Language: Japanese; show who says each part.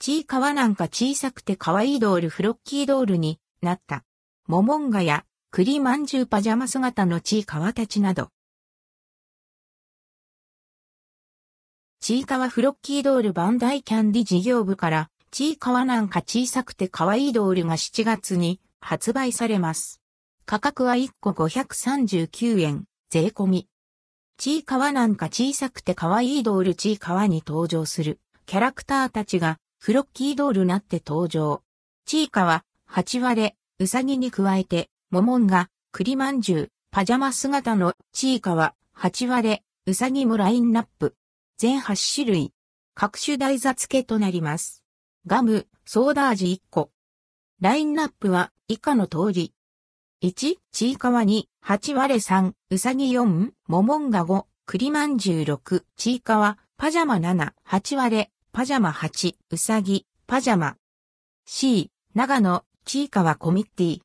Speaker 1: ちいかわなんか小さくて可愛いドールフロッキードールになった。モモンガや栗まんじゅうパジャマ姿のちいかわたちなど。ちいかわフロッキードールバンダイキャンディ事業部から、ちいかわなんか小さくて可愛いドールが7月に発売されます。価格は1個539円、税込み。ちいかわなんか小さくて可愛いドールちいかわに登場するキャラクターたちがフロッキードールなって登場。ちいかわ、八割れ、うさぎに加えて、モモンが、栗まんじゅう、パジャマ姿のちいかわ、八割れ、うさぎもラインナップ。全8種類。各種台座付けとなります。ガム、ソーダ味1個。ラインナップは以下の通り。1、ちいかわ2、8割れ3、うさぎ4、モモンガ5、栗まんじゅう6、ちいかわ、パジャマ7、8割れ、パジャマ8、うさぎ、パジャマ。C、長野、ちいかわコミッティ。